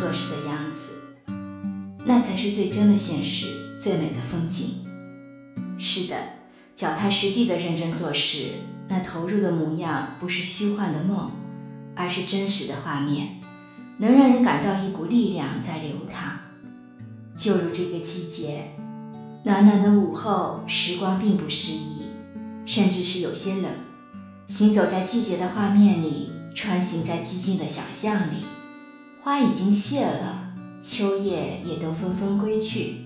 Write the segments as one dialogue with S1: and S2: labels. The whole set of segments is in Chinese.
S1: 做事的样子，那才是最真的现实，最美的风景。是的，脚踏实地的认真做事，那投入的模样不是虚幻的梦，而是真实的画面，能让人感到一股力量在流淌。就如这个季节，暖暖的午后，时光并不适宜，甚至是有些冷。行走在季节的画面里。穿行在寂静的小巷里，花已经谢了，秋叶也都纷纷归去。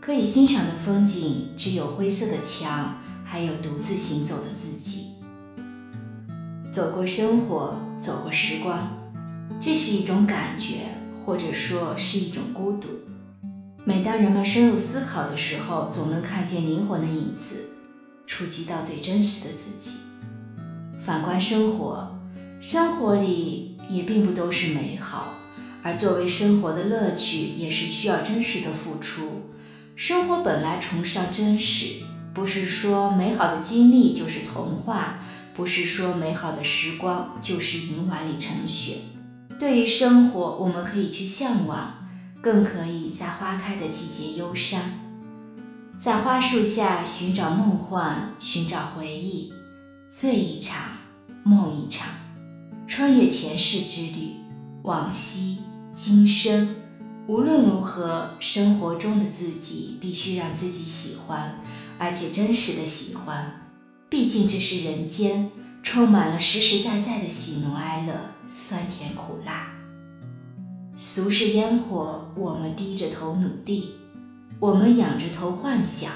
S1: 可以欣赏的风景只有灰色的墙，还有独自行走的自己。走过生活，走过时光，这是一种感觉，或者说是一种孤独。每当人们深入思考的时候，总能看见灵魂的影子，触及到最真实的自己。反观生活。生活里也并不都是美好，而作为生活的乐趣，也是需要真实的付出。生活本来崇尚真实，不是说美好的经历就是童话，不是说美好的时光就是银碗里盛雪。对于生活，我们可以去向往，更可以在花开的季节忧伤，在花树下寻找梦幻，寻找回忆，醉一场，梦一场。穿越前世之旅，往昔今生，无论如何，生活中的自己必须让自己喜欢，而且真实的喜欢。毕竟这是人间，充满了实实在在的喜怒哀乐、酸甜苦辣。俗世烟火，我们低着头努力，我们仰着头幻想。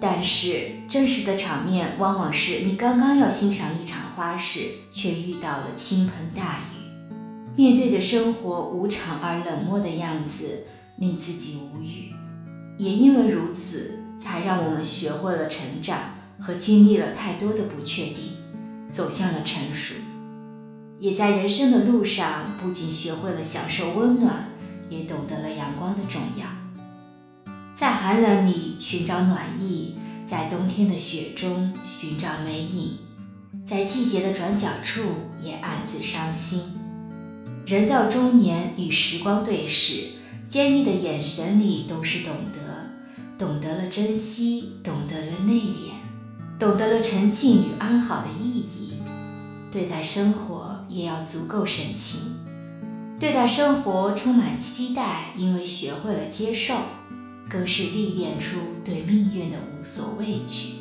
S1: 但是真实的场面，往往是你刚刚要欣赏一场花事，却遇到了倾盆大雨。面对着生活无常而冷漠的样子，令自己无语。也因为如此，才让我们学会了成长和经历了太多的不确定，走向了成熟。也在人生的路上，不仅学会了享受温暖，也懂得了阳光的重要。在寒冷里寻找暖意，在冬天的雪中寻找美影，在季节的转角处也暗自伤心。人到中年，与时光对视，坚毅的眼神里都是懂得，懂得了珍惜，懂得了内敛，懂得了沉静与安好的意义。对待生活也要足够深情，对待生活充满期待，因为学会了接受。更是历练出对命运的无所畏惧，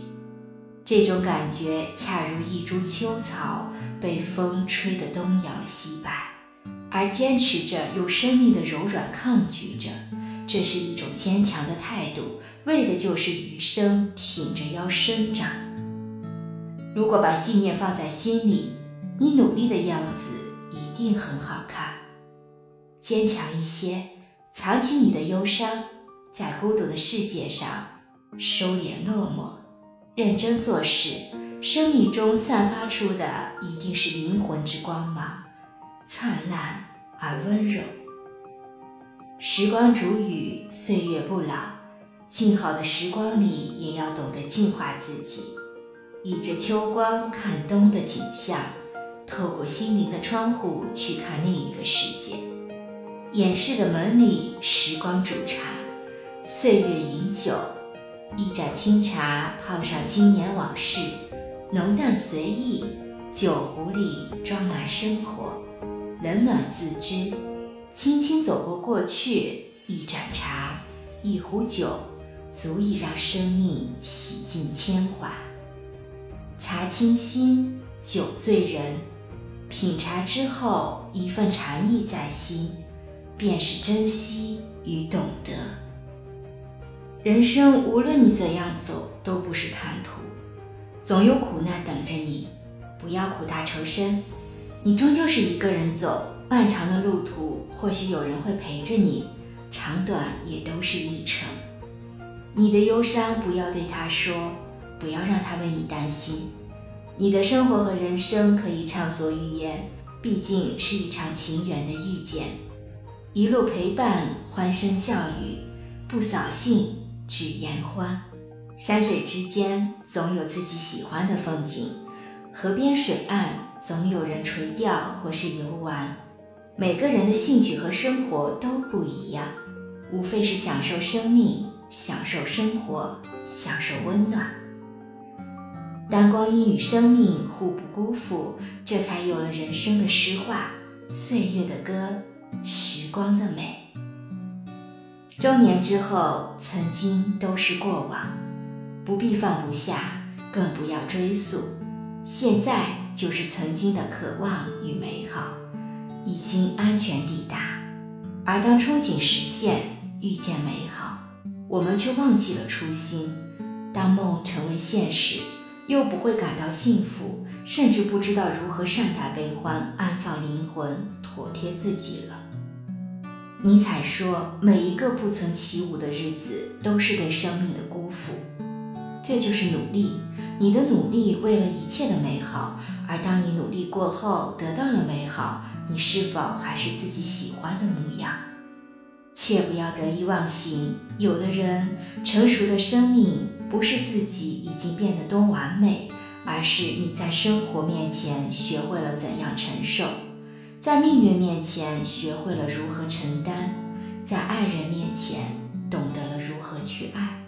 S1: 这种感觉恰如一株秋草被风吹得东摇西摆，而坚持着用生命的柔软抗拒着，这是一种坚强的态度，为的就是余生挺着腰生长。如果把信念放在心里，你努力的样子一定很好看。坚强一些，藏起你的忧伤。在孤独的世界上，收敛落寞，认真做事，生命中散发出的一定是灵魂之光芒，灿烂而温柔。时光煮雨，岁月不老，静好的时光里，也要懂得净化自己，倚着秋光看冬的景象，透过心灵的窗户去看另一个世界。掩饰的门里，时光煮茶。岁月饮酒，一盏清茶泡上经年往事，浓淡随意，酒壶里装满生活，冷暖自知。轻轻走过过去，一盏茶，一壶酒，足以让生命洗尽铅华。茶清心，酒醉人。品茶之后，一份禅意在心，便是珍惜与懂得。人生无论你怎样走，都不是坦途，总有苦难等着你。不要苦大仇深，你终究是一个人走，漫长的路途，或许有人会陪着你，长短也都是一程。你的忧伤不要对他说，不要让他为你担心。你的生活和人生可以畅所欲言，毕竟是一场情缘的遇见，一路陪伴，欢声笑语，不扫兴。只言欢，山水之间总有自己喜欢的风景，河边水岸总有人垂钓或是游玩。每个人的兴趣和生活都不一样，无非是享受生命，享受生活，享受温暖。当光阴与生命互不辜负，这才有了人生的诗画，岁月的歌，时光的美。中年之后，曾经都是过往，不必放不下，更不要追溯。现在就是曾经的渴望与美好。已经安全抵达，而当憧憬实现、遇见美好，我们却忘记了初心。当梦成为现实，又不会感到幸福，甚至不知道如何善待悲欢、安放灵魂、妥帖自己了。尼采说：“每一个不曾起舞的日子，都是对生命的辜负。”这就是努力，你的努力为了一切的美好，而当你努力过后得到了美好。你是否还是自己喜欢的模样？切不要得意忘形。有的人成熟的生命，不是自己已经变得多完美，而是你在生活面前学会了怎样承受，在命运面前学会了如何承担，在爱人面前懂得了如何去爱。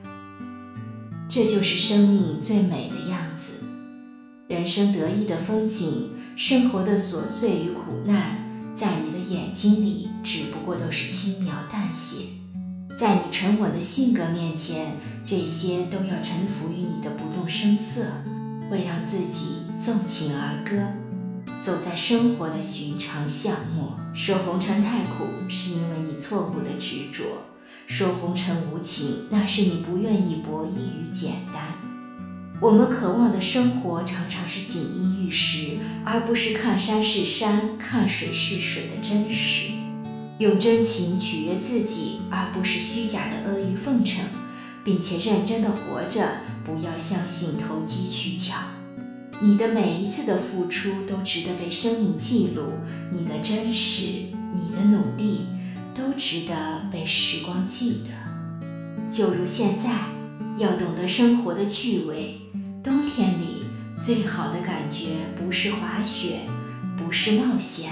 S1: 这就是生命最美的样子。人生得意的风景。生活的琐碎与苦难，在你的眼睛里只不过都是轻描淡写；在你沉稳的性格面前，这些都要臣服于你的不动声色，会让自己纵情而歌。走在生活的寻常巷陌，说红尘太苦，是因为你错误的执着；说红尘无情，那是你不愿意博弈与简单。我们渴望的生活常常是锦衣玉食，而不是看山是山、看水是水的真实。用真情取悦自己，而不是虚假的阿谀奉承，并且认真的活着，不要相信投机取巧。你的每一次的付出都值得被生命记录，你的真实、你的努力都值得被时光记得。就如现在，要懂得生活的趣味。冬天里最好的感觉不是滑雪，不是冒险，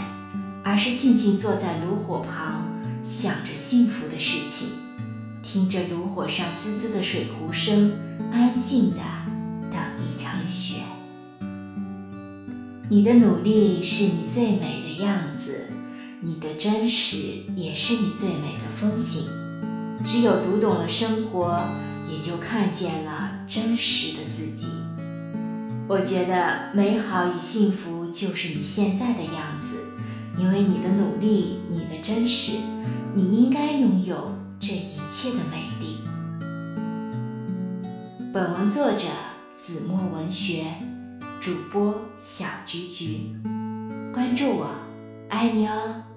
S1: 而是静静坐在炉火旁，想着幸福的事情，听着炉火上滋滋的水壶声，安静的等一场雪。你的努力是你最美的样子，你的真实也是你最美的风景。只有读懂了生活，也就看见了。真实的自己，我觉得美好与幸福就是你现在的样子，因为你的努力，你的真实，你应该拥有这一切的美丽。本文作者子墨文学，主播小菊菊，关注我，爱你哦。